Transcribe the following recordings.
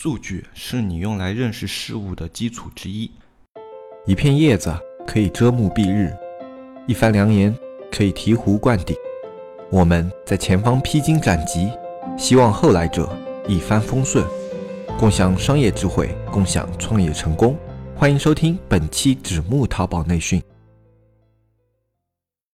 数据是你用来认识事物的基础之一。一片叶子可以遮目蔽日，一番良言可以醍醐灌顶。我们在前方披荆斩棘，希望后来者一帆风顺，共享商业智慧，共享创业成功。欢迎收听本期纸木淘宝内训。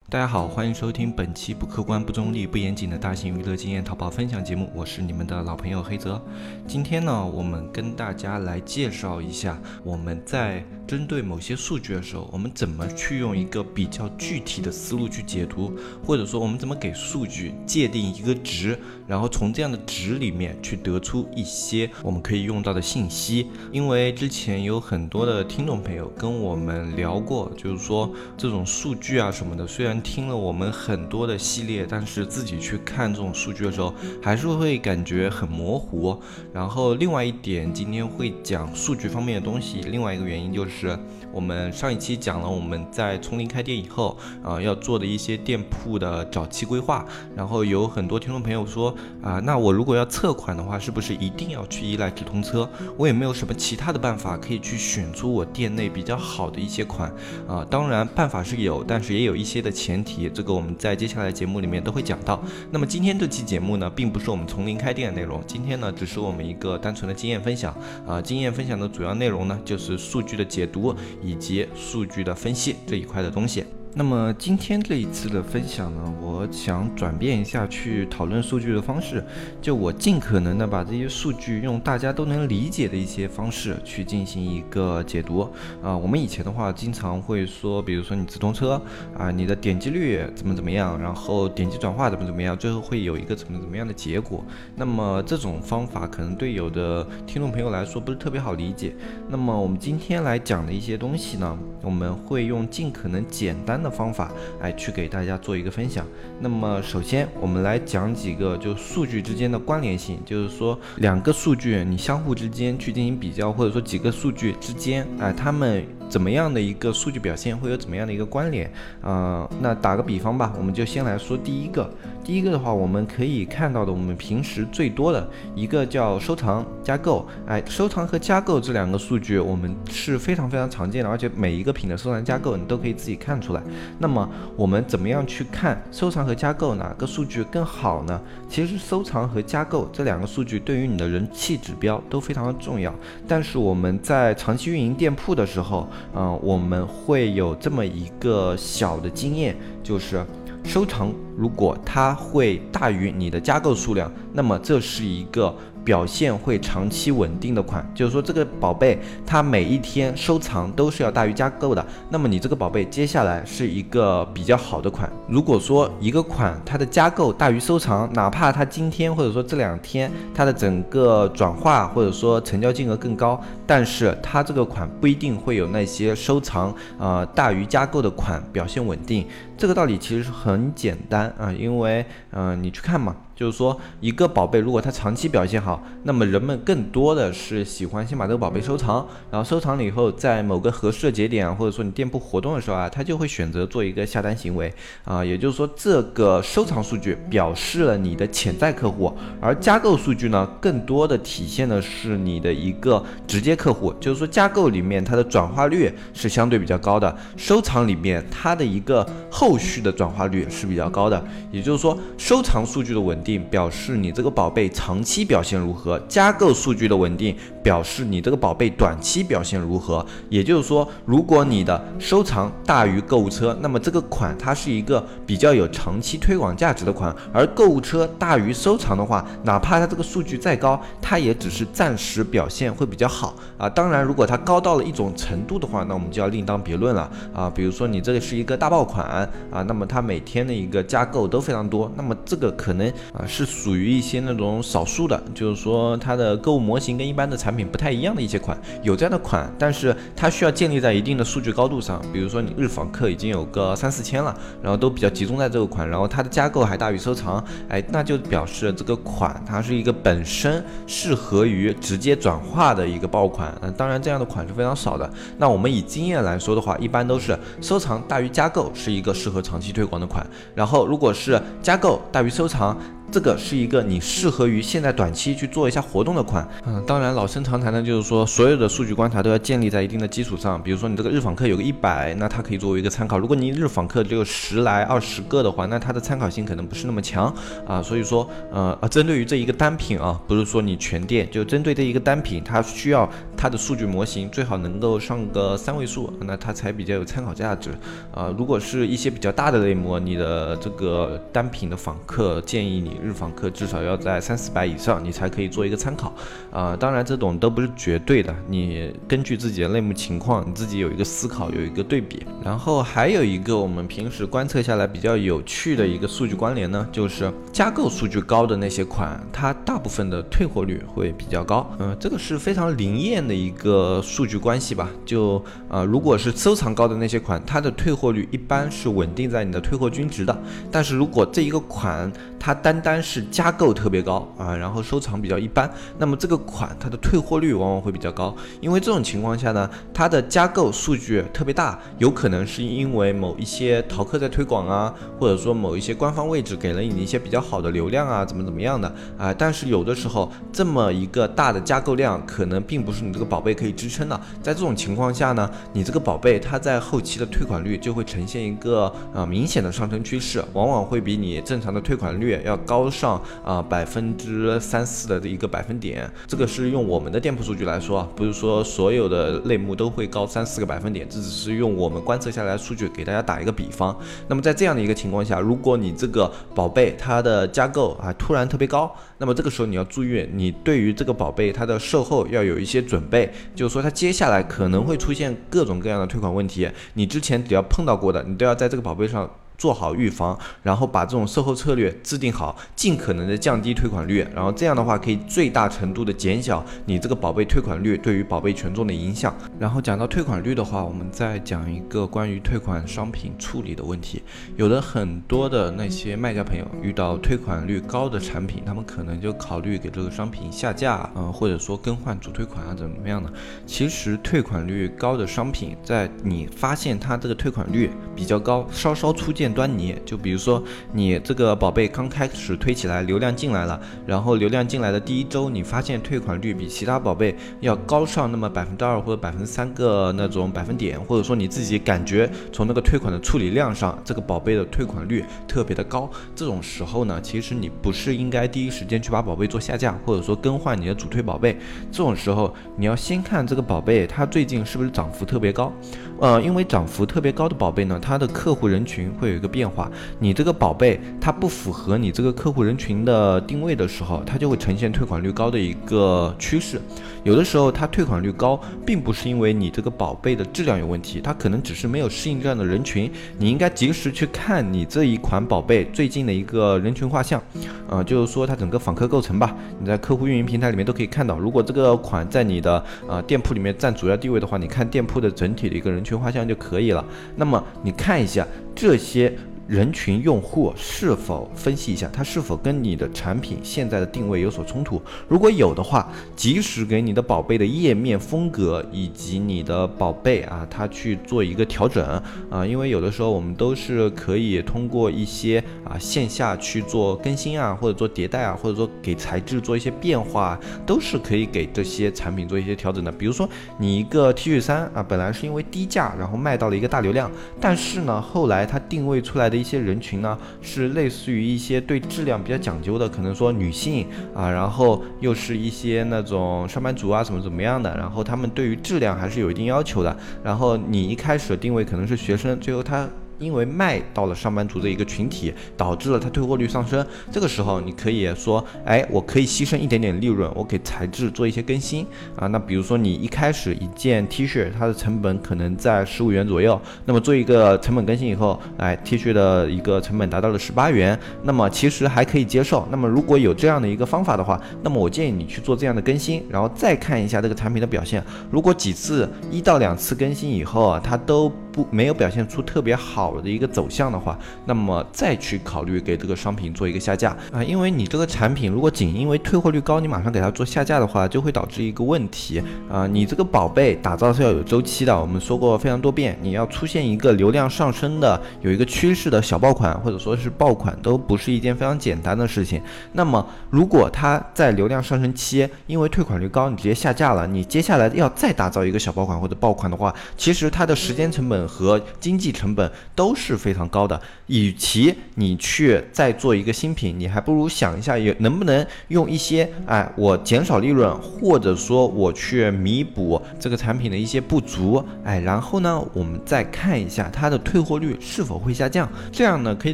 大家好，欢迎收听本期不客观、不中立、不严谨的大型娱乐经验淘宝分享节目，我是你们的老朋友黑泽。今天呢，我们跟大家来介绍一下我们在。针对某些数据的时候，我们怎么去用一个比较具体的思路去解读，或者说我们怎么给数据界定一个值，然后从这样的值里面去得出一些我们可以用到的信息。因为之前有很多的听众朋友跟我们聊过，就是说这种数据啊什么的，虽然听了我们很多的系列，但是自己去看这种数据的时候，还是会感觉很模糊。然后另外一点，今天会讲数据方面的东西，另外一个原因就是。我们上一期讲了我们在从零开店以后啊要做的一些店铺的早期规划，然后有很多听众朋友说啊，那我如果要测款的话，是不是一定要去依赖直通车？我也没有什么其他的办法可以去选出我店内比较好的一些款啊。当然办法是有，但是也有一些的前提，这个我们在接下来节目里面都会讲到。那么今天这期节目呢，并不是我们从零开店的内容，今天呢只是我们一个单纯的经验分享啊。经验分享的主要内容呢，就是数据的解。读以及数据的分析这一块的东西。那么今天这一次的分享呢，我想转变一下去讨论数据的方式，就我尽可能的把这些数据用大家都能理解的一些方式去进行一个解读啊。我们以前的话经常会说，比如说你直通车啊，你的点击率怎么怎么样，然后点击转化怎么怎么样，最后会有一个怎么怎么样的结果。那么这种方法可能对有的听众朋友来说不是特别好理解。那么我们今天来讲的一些东西呢，我们会用尽可能简单。的方法哎去给大家做一个分享。那么首先我们来讲几个就数据之间的关联性，就是说两个数据你相互之间去进行比较，或者说几个数据之间，哎，他们。怎么样的一个数据表现会有怎么样的一个关联？呃，那打个比方吧，我们就先来说第一个。第一个的话，我们可以看到的，我们平时最多的一个叫收藏加购。哎，收藏和加购这两个数据，我们是非常非常常见的，而且每一个品的收藏加购你都可以自己看出来。那么我们怎么样去看收藏和加购哪个数据更好呢？其实收藏和加购这两个数据对于你的人气指标都非常的重要。但是我们在长期运营店铺的时候，嗯，我们会有这么一个小的经验，就是收藏如果它会大于你的加购数量，那么这是一个。表现会长期稳定的款，就是说这个宝贝它每一天收藏都是要大于加购的，那么你这个宝贝接下来是一个比较好的款。如果说一个款它的加购大于收藏，哪怕它今天或者说这两天它的整个转化或者说成交金额更高，但是它这个款不一定会有那些收藏啊大于加购的款表现稳定。这个道理其实很简单啊，因为嗯你去看嘛。就是说，一个宝贝如果它长期表现好，那么人们更多的是喜欢先把这个宝贝收藏，然后收藏了以后，在某个合适的节点，或者说你店铺活动的时候啊，他就会选择做一个下单行为啊。也就是说，这个收藏数据表示了你的潜在客户，而加购数据呢，更多的体现的是你的一个直接客户。就是说，加购里面它的转化率是相对比较高的，收藏里面它的一个后续的转化率是比较高的。也就是说，收藏数据的稳。定表示你这个宝贝长期表现如何，加购数据的稳定表示你这个宝贝短期表现如何。也就是说，如果你的收藏大于购物车，那么这个款它是一个比较有长期推广价值的款；而购物车大于收藏的话，哪怕它这个数据再高，它也只是暂时表现会比较好啊。当然，如果它高到了一种程度的话，那我们就要另当别论了啊。比如说你这个是一个大爆款啊，那么它每天的一个加购都非常多，那么这个可能。啊，是属于一些那种少数的，就是说它的购物模型跟一般的产产品不太一样的一些款，有这样的款，但是它需要建立在一定的数据高度上，比如说你日访客已经有个三四千了，然后都比较集中在这个款，然后它的加购还大于收藏，哎，那就表示这个款它是一个本身适合于直接转化的一个爆款，嗯，当然这样的款是非常少的。那我们以经验来说的话，一般都是收藏大于加购是一个适合长期推广的款，然后如果是加购大于收藏。这个是一个你适合于现在短期去做一下活动的款。嗯，当然老生常谈的就是说，所有的数据观察都要建立在一定的基础上。比如说你这个日访客有个一百，那它可以作为一个参考。如果你日访客只有十来二十个的话，那它的参考性可能不是那么强啊。所以说，呃啊，针对于这一个单品啊，不是说你全店，就针对这一个单品，它需要它的数据模型最好能够上个三位数，那它才比较有参考价值啊。如果是一些比较大的类目，你的这个单品的访客，建议你日访客至少要在三四百以上，你才可以做一个参考啊。当然，这种都不是绝对的，你根据自己的类目情况，你自己有一个思考，有一个对比。然后还有一个我们平时观测下来比较有趣的一个数据关联呢，就是加购数据高的那些款，它大部分的退货率会比较高。嗯，这个是非常灵验的一个数据关系吧？就啊，如果是收藏高的那些款，它的退货率一般是稳定在你的退货均值的。但是如果这一个款它单单是加购特别高啊，然后收藏比较一般，那么这个款它的退货率往往会比较高。因为这种情况下呢，它的加购数据特别大，有可能是因为某一些淘客在推广啊，或者说某一些官方位置给了你一些比较好的流量啊，怎么怎么样的啊。但是有的时候这么一个大的加购量，可能并不是你这个宝贝可以支撑的。在这种情况下呢，你这个宝贝它在后期的退款率就会呈现一个啊明显的上升趋势。往往会比你正常的退款率要高上啊百分之三四的一个百分点，这个是用我们的店铺数据来说，不是说所有的类目都会高三四个百分点，这只是用我们观测下来的数据给大家打一个比方。那么在这样的一个情况下，如果你这个宝贝它的加购啊突然特别高，那么这个时候你要注意，你对于这个宝贝它的售后要有一些准备，就是说它接下来可能会出现各种各样的退款问题，你之前只要碰到过的，你都要在这个宝贝上。做好预防，然后把这种售后策略制定好，尽可能的降低退款率，然后这样的话可以最大程度的减小你这个宝贝退款率对于宝贝权重的影响。然后讲到退款率的话，我们再讲一个关于退款商品处理的问题。有的很多的那些卖家朋友遇到退款率高的产品，他们可能就考虑给这个商品下架，嗯，或者说更换主退款啊，怎么样的？其实退款率高的商品，在你发现它这个退款率比较高，稍稍出现。端倪，就比如说你这个宝贝刚开始推起来，流量进来了，然后流量进来的第一周，你发现退款率比其他宝贝要高上那么百分之二或者百分之三个那种百分点，或者说你自己感觉从那个退款的处理量上，这个宝贝的退款率特别的高，这种时候呢，其实你不是应该第一时间去把宝贝做下架，或者说更换你的主推宝贝，这种时候你要先看这个宝贝它最近是不是涨幅特别高，呃，因为涨幅特别高的宝贝呢，它的客户人群会有一。个变化，你这个宝贝它不符合你这个客户人群的定位的时候，它就会呈现退款率高的一个趋势。有的时候它退款率高，并不是因为你这个宝贝的质量有问题，它可能只是没有适应这样的人群。你应该及时去看你这一款宝贝最近的一个人群画像，呃，就是说它整个访客构成吧。你在客户运营平台里面都可以看到，如果这个款在你的呃店铺里面占主要地位的话，你看店铺的整体的一个人群画像就可以了。那么你看一下这些。人群用户是否分析一下，它是否跟你的产品现在的定位有所冲突？如果有的话，及时给你的宝贝的页面风格以及你的宝贝啊，它去做一个调整啊，因为有的时候我们都是可以通过一些啊线下去做更新啊，或者做迭代啊，或者说给材质做一些变化，都是可以给这些产品做一些调整的。比如说你一个 T 恤衫啊，本来是因为低价，然后卖到了一个大流量，但是呢，后来它定位出来。的一些人群呢，是类似于一些对质量比较讲究的，可能说女性啊，然后又是一些那种上班族啊，怎么怎么样的，然后他们对于质量还是有一定要求的。然后你一开始的定位可能是学生，最后他。因为卖到了上班族的一个群体，导致了它退货率上升。这个时候，你可以说，哎，我可以牺牲一点点利润，我给材质做一些更新啊。那比如说，你一开始一件 T 恤，它的成本可能在十五元左右，那么做一个成本更新以后，哎，T 恤的一个成本达到了十八元，那么其实还可以接受。那么如果有这样的一个方法的话，那么我建议你去做这样的更新，然后再看一下这个产品的表现。如果几次一到两次更新以后啊，它都不没有表现出特别好的一个走向的话，那么再去考虑给这个商品做一个下架啊，因为你这个产品如果仅因为退货率高，你马上给它做下架的话，就会导致一个问题啊，你这个宝贝打造是要有周期的，我们说过非常多遍，你要出现一个流量上升的有一个趋势的小爆款或者说是爆款，都不是一件非常简单的事情。那么如果它在流量上升期，因为退款率高，你直接下架了，你接下来要再打造一个小爆款或者爆款的话，其实它的时间成本和经济成本都是非常高的。与其你去再做一个新品，你还不如想一下，有能不能用一些哎，我减少利润，或者说我去弥补这个产品的一些不足，哎，然后呢，我们再看一下它的退货率是否会下降，这样呢，可以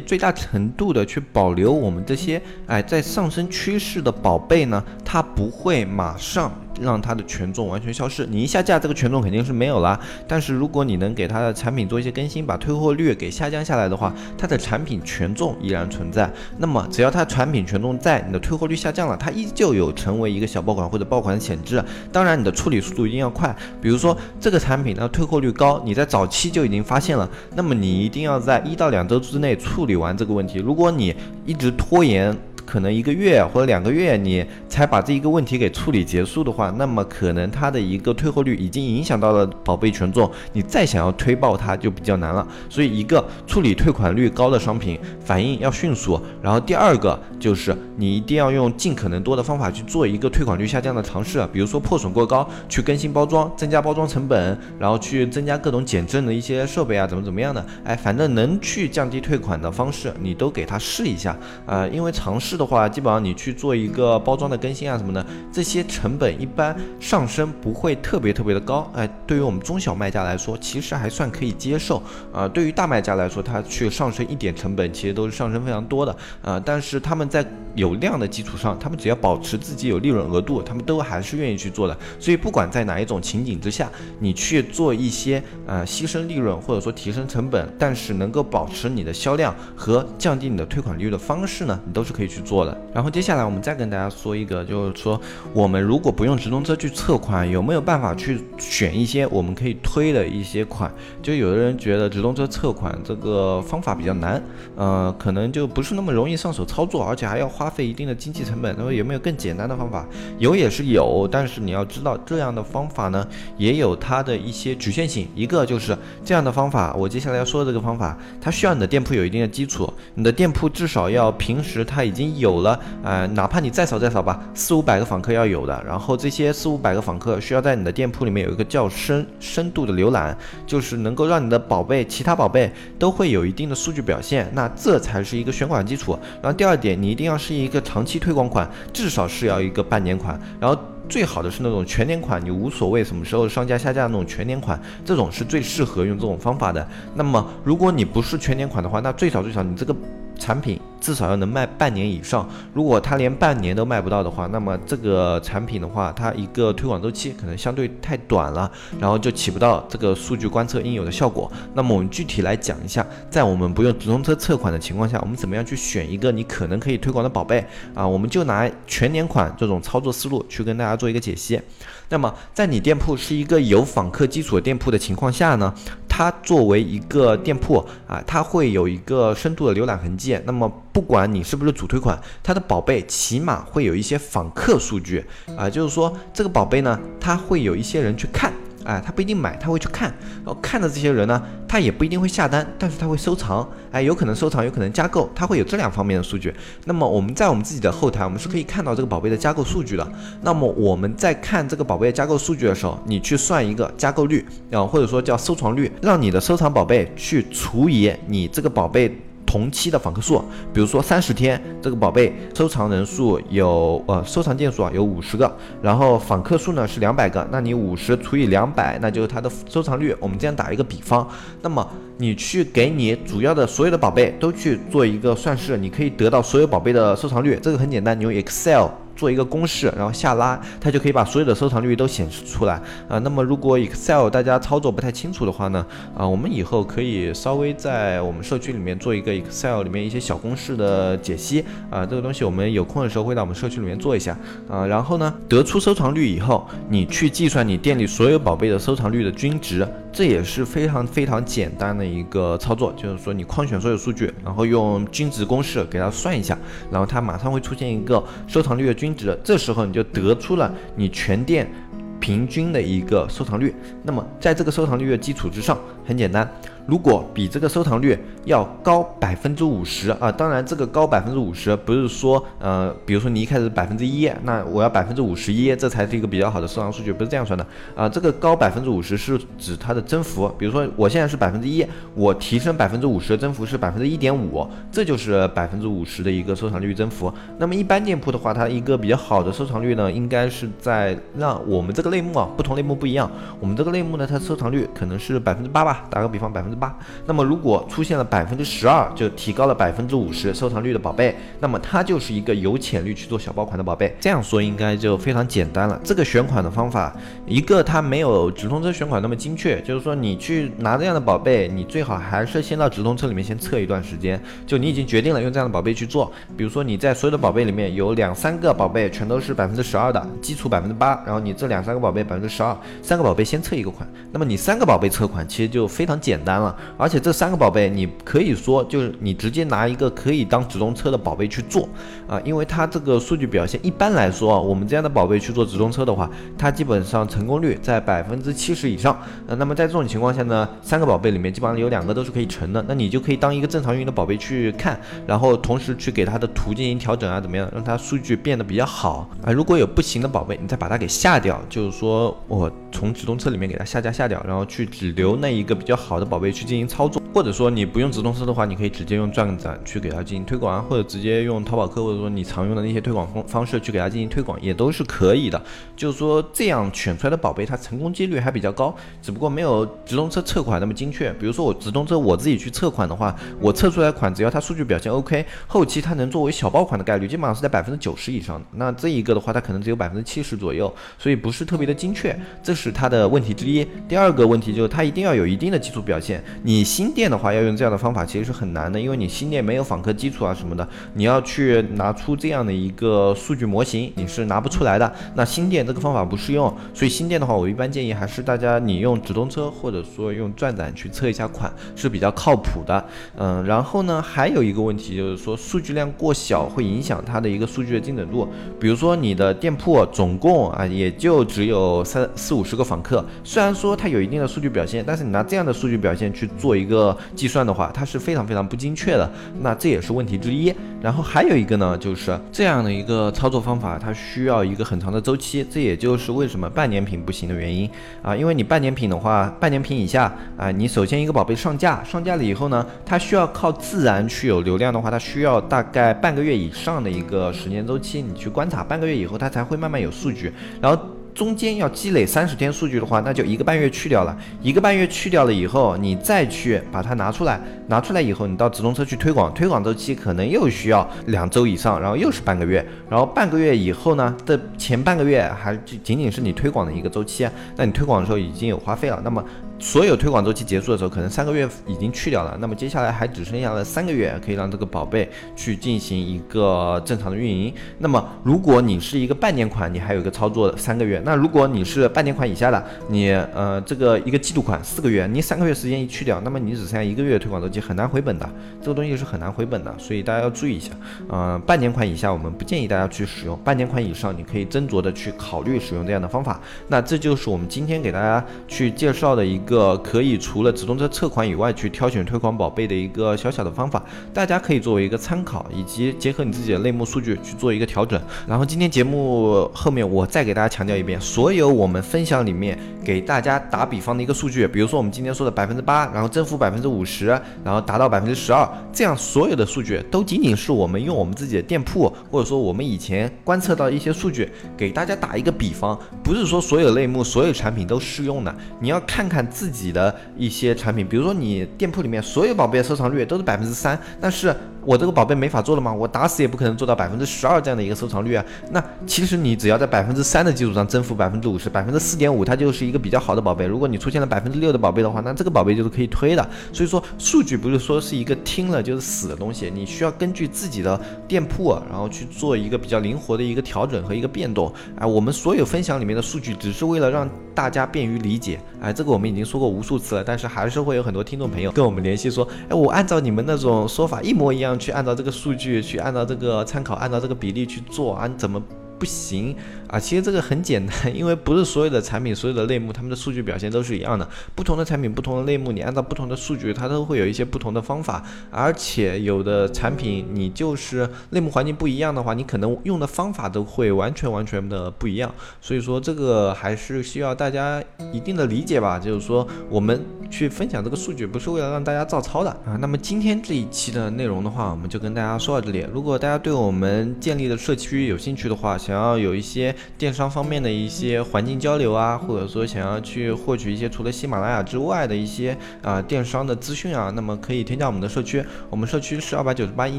最大程度的去保留我们这些哎在上升趋势的宝贝呢，它不会马上。让它的权重完全消失，你一下架，这个权重肯定是没有了。但是如果你能给它的产品做一些更新，把退货率给下降下来的话，它的产品权重依然存在。那么只要它产品权重在，你的退货率下降了，它依旧有成为一个小爆款或者爆款的潜质。当然，你的处理速度一定要快。比如说这个产品呢退货率高，你在早期就已经发现了，那么你一定要在一到两周之内处理完这个问题。如果你一直拖延，可能一个月或者两个月，你才把这一个问题给处理结束的话，那么可能它的一个退货率已经影响到了宝贝权重，你再想要推爆它就比较难了。所以，一个处理退款率高的商品反应要迅速，然后第二个就是你一定要用尽可能多的方法去做一个退款率下降的尝试，比如说破损过高，去更新包装，增加包装成本，然后去增加各种减震的一些设备啊，怎么怎么样的，哎，反正能去降低退款的方式，你都给他试一下啊，因为尝试。的话，基本上你去做一个包装的更新啊什么的，这些成本一般上升不会特别特别的高。哎，对于我们中小卖家来说，其实还算可以接受啊。对于大卖家来说，它去上升一点成本，其实都是上升非常多的啊。但是他们在有量的基础上，他们只要保持自己有利润额度，他们都还是愿意去做的。所以不管在哪一种情景之下，你去做一些呃牺牲利润或者说提升成本，但是能够保持你的销量和降低你的退款率的方式呢，你都是可以去。做做的，然后接下来我们再跟大家说一个，就是说我们如果不用直通车去测款，有没有办法去选一些我们可以推的一些款？就有的人觉得直通车测款这个方法比较难，呃，可能就不是那么容易上手操作，而且还要花费一定的经济成本。那么有没有更简单的方法？有也是有，但是你要知道这样的方法呢，也有它的一些局限性。一个就是这样的方法，我接下来要说的这个方法，它需要你的店铺有一定的基础，你的店铺至少要平时它已经。有了，呃，哪怕你再少再少吧，四五百个访客要有的，然后这些四五百个访客需要在你的店铺里面有一个较深深度的浏览，就是能够让你的宝贝、其他宝贝都会有一定的数据表现，那这才是一个选款基础。然后第二点，你一定要是一个长期推广款，至少是要一个半年款，然后最好的是那种全年款，你无所谓什么时候上架下架那种全年款，这种是最适合用这种方法的。那么如果你不是全年款的话，那最少最少你这个。产品至少要能卖半年以上，如果它连半年都卖不到的话，那么这个产品的话，它一个推广周期可能相对太短了，然后就起不到这个数据观测应有的效果。那么我们具体来讲一下，在我们不用直通车测款的情况下，我们怎么样去选一个你可能可以推广的宝贝啊？我们就拿全年款这种操作思路去跟大家做一个解析。那么在你店铺是一个有访客基础的店铺的情况下呢？它作为一个店铺啊，它会有一个深度的浏览痕迹。那么，不管你是不是主推款，它的宝贝起码会有一些访客数据啊，就是说这个宝贝呢，它会有一些人去看。哎，他不一定买，他会去看，然后看的这些人呢，他也不一定会下单，但是他会收藏，哎，有可能收藏，有可能加购，他会有这两方面的数据。那么我们在我们自己的后台，我们是可以看到这个宝贝的加购数据的。那么我们在看这个宝贝的加购数据的时候，你去算一个加购率，啊，或者说叫收藏率，让你的收藏宝贝去除以你这个宝贝。同期的访客数，比如说三十天，这个宝贝收藏人数有呃收藏件数啊有五十个，然后访客数呢是两百个，那你五十除以两百，那就是它的收藏率。我们这样打一个比方，那么你去给你主要的所有的宝贝都去做一个算式，你可以得到所有宝贝的收藏率。这个很简单，你用 Excel。做一个公式，然后下拉，它就可以把所有的收藏率都显示出来啊。那么如果 Excel 大家操作不太清楚的话呢，啊，我们以后可以稍微在我们社区里面做一个 Excel 里面一些小公式的解析啊，这个东西我们有空的时候会在我们社区里面做一下啊。然后呢，得出收藏率以后，你去计算你店里所有宝贝的收藏率的均值。这也是非常非常简单的一个操作，就是说你框选所有数据，然后用均值公式给它算一下，然后它马上会出现一个收藏率的均值，这时候你就得出了你全店平均的一个收藏率。那么在这个收藏率的基础之上，很简单。如果比这个收藏率要高百分之五十啊，当然这个高百分之五十不是说呃，比如说你一开始百分之一，那我要百分之五十一，这才是一个比较好的收藏数据，不是这样算的啊。这个高百分之五十是指它的增幅，比如说我现在是百分之一，我提升百分之五十的增幅是百分之一点五，这就是百分之五十的一个收藏率增幅。那么一般店铺的话，它一个比较好的收藏率呢，应该是在让我们这个类目啊，不同类目不一样，我们这个类目呢，它收藏率可能是百分之八吧，打个比方百分之。八，那么如果出现了百分之十二，就提高了百分之五十收藏率的宝贝，那么它就是一个有潜力去做小爆款的宝贝。这样说应该就非常简单了。这个选款的方法，一个它没有直通车选款那么精确，就是说你去拿这样的宝贝，你最好还是先到直通车里面先测一段时间。就你已经决定了用这样的宝贝去做，比如说你在所有的宝贝里面有两三个宝贝全都是百分之十二的基础百分之八，然后你这两三个宝贝百分之十二，三个宝贝先测一个款，那么你三个宝贝测款其实就非常简单了。而且这三个宝贝，你可以说就是你直接拿一个可以当直通车的宝贝去做啊，因为它这个数据表现一般来说啊，我们这样的宝贝去做直通车的话，它基本上成功率在百分之七十以上。呃，那么在这种情况下呢，三个宝贝里面基本上有两个都是可以成的，那你就可以当一个正常运营的宝贝去看，然后同时去给它的图进行调整啊，怎么样让它数据变得比较好啊？如果有不行的宝贝，你再把它给下掉，就是说我从直通车里面给它下架下掉，然后去只留那一个比较好的宝贝去。进行操作，或者说你不用直通车的话，你可以直接用转展去给它进行推广啊，或者直接用淘宝客或者说你常用的那些推广方方式去给它进行推广，也都是可以的。就是说这样选出来的宝贝，它成功几率还比较高，只不过没有直通车测款那么精确。比如说我直通车我自己去测款的话，我测出来款，只要它数据表现 OK，后期它能作为小爆款的概率基本上是在百分之九十以上的。那这一个的话，它可能只有百分之七十左右，所以不是特别的精确，这是它的问题之一。第二个问题就是它一定要有一定的基础表现。你新店的话要用这样的方法其实是很难的，因为你新店没有访客基础啊什么的，你要去拿出这样的一个数据模型，你是拿不出来的。那新店这个方法不适用，所以新店的话，我一般建议还是大家你用直通车或者说用转展去测一下款是比较靠谱的。嗯，然后呢，还有一个问题就是说数据量过小会影响它的一个数据的精准度。比如说你的店铺总共啊也就只有三四五十个访客，虽然说它有一定的数据表现，但是你拿这样的数据表现去。做一个计算的话，它是非常非常不精确的，那这也是问题之一。然后还有一个呢，就是这样的一个操作方法，它需要一个很长的周期，这也就是为什么半年品不行的原因啊。因为你半年品的话，半年品以下啊，你首先一个宝贝上架，上架了以后呢，它需要靠自然去有流量的话，它需要大概半个月以上的一个时间周期，你去观察半个月以后，它才会慢慢有数据，然后。中间要积累三十天数据的话，那就一个半月去掉了。一个半月去掉了以后，你再去把它拿出来，拿出来以后，你到直通车去推广，推广周期可能又需要两周以上，然后又是半个月，然后半个月以后呢这前半个月还仅仅是你推广的一个周期，那你推广的时候已经有花费了，那么。所有推广周期结束的时候，可能三个月已经去掉了，那么接下来还只剩下了三个月，可以让这个宝贝去进行一个正常的运营。那么如果你是一个半年款，你还有一个操作三个月。那如果你是半年款以下的，你呃这个一个季度款四个月，你三个月时间一去掉，那么你只剩下一个月推广周期，很难回本的。这个东西是很难回本的，所以大家要注意一下。嗯，半年款以下我们不建议大家去使用，半年款以上你可以斟酌的去考虑使用这样的方法。那这就是我们今天给大家去介绍的一个。个可以除了直通车测款以外，去挑选推广宝贝的一个小小的方法，大家可以作为一个参考，以及结合你自己的类目数据去做一个调整。然后今天节目后面我再给大家强调一遍，所有我们分享里面给大家打比方的一个数据，比如说我们今天说的百分之八，然后增幅百分之五十，然后达到百分之十二，这样所有的数据都仅仅是我们用我们自己的店铺，或者说我们以前观测到一些数据给大家打一个比方，不是说所有类目所有产品都适用的，你要看看。自己的一些产品，比如说你店铺里面所有宝贝的收藏率都是百分之三，但是。我这个宝贝没法做了吗？我打死也不可能做到百分之十二这样的一个收藏率啊。那其实你只要在百分之三的基础上增幅百分之五十，百分之四点五，它就是一个比较好的宝贝。如果你出现了百分之六的宝贝的话，那这个宝贝就是可以推的。所以说，数据不是说是一个听了就是死的东西，你需要根据自己的店铺，然后去做一个比较灵活的一个调整和一个变动。哎，我们所有分享里面的数据，只是为了让大家便于理解。哎，这个我们已经说过无数次了，但是还是会有很多听众朋友跟我们联系说，哎，我按照你们那种说法一模一样去按照这个数据去按照这个参考按照这个比例去做啊，你怎么？不行啊！其实这个很简单，因为不是所有的产品、所有的类目，他们的数据表现都是一样的。不同的产品、不同的类目，你按照不同的数据，它都会有一些不同的方法。而且有的产品，你就是类目环境不一样的话，你可能用的方法都会完全完全的不一样。所以说，这个还是需要大家一定的理解吧。就是说，我们去分享这个数据，不是为了让大家照抄的啊。那么今天这一期的内容的话，我们就跟大家说到这里。如果大家对我们建立的社区有兴趣的话，想要有一些电商方面的一些环境交流啊，或者说想要去获取一些除了喜马拉雅之外的一些啊电商的资讯啊，那么可以添加我们的社区。我们社区是二百九十八一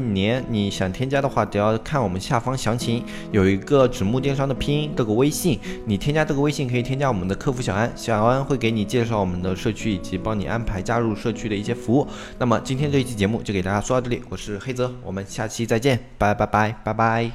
年，你想添加的话，只要看我们下方详情，有一个纸木电商的拼音这个微信，你添加这个微信可以添加我们的客服小安，小安会给你介绍我们的社区以及帮你安排加入社区的一些服务。那么今天这一期节目就给大家说到这里，我是黑泽，我们下期再见，拜拜拜拜拜。